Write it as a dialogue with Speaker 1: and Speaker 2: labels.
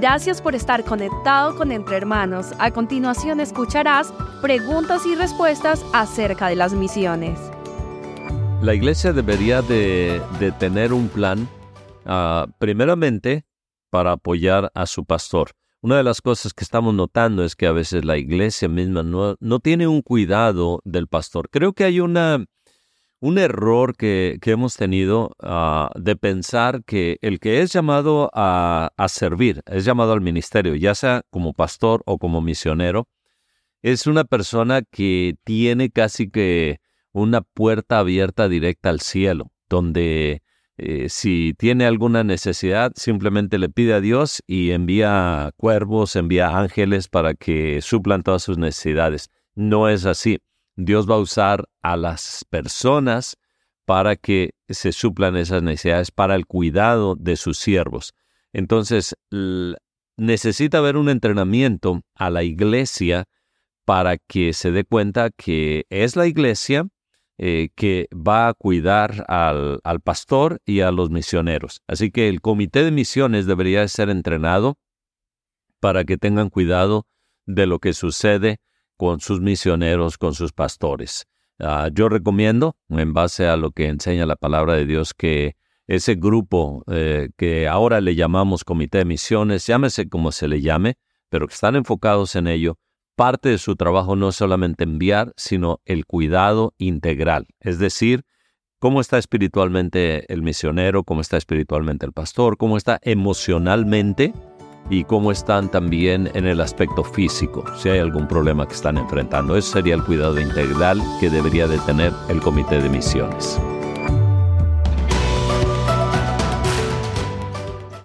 Speaker 1: Gracias por estar conectado con Entre Hermanos. A continuación escucharás preguntas y respuestas acerca de las misiones.
Speaker 2: La iglesia debería de, tener un plan, ah, primeramente, para apoyar a su pastor. Una de las cosas que estamos notando es que a veces la iglesia misma no, no tiene un cuidado del pastor. Creo que hay una, un error que, hemos tenido ah, de pensar que el que es llamado a, servir, es llamado al ministerio, ya sea como pastor o como misionero, es una persona que tiene casi que una puerta abierta directa al cielo, donde eh, si tiene alguna necesidad, simplemente le pide a Dios y envía cuervos, envía ángeles para que suplan todas sus necesidades. No es así. Dios va a usar a las personas para que se suplan esas necesidades, para el cuidado de sus siervos. Entonces, necesita haber un entrenamiento a la iglesia para que se dé cuenta que es la iglesia eh, que va a cuidar al, al, pastor y a los misioneros. Así que el comité de misiones debería ser entrenado para que tengan cuidado de lo que sucede con sus misioneros, con sus pastores. Ah, yo recomiendo, en base a lo que enseña la palabra de Dios, que ese grupo eh, que ahora le llamamos Comité de Misiones, llámese como se le llame, pero que están enfocados en ello, parte de su trabajo no es solamente enviar, sino el cuidado integral, es decir, cómo está espiritualmente el misionero, cómo está espiritualmente el pastor, cómo está emocionalmente y cómo están también en el aspecto físico, si hay algún problema que están enfrentando. Ese sería el cuidado integral que debería de tener el comité de misiones.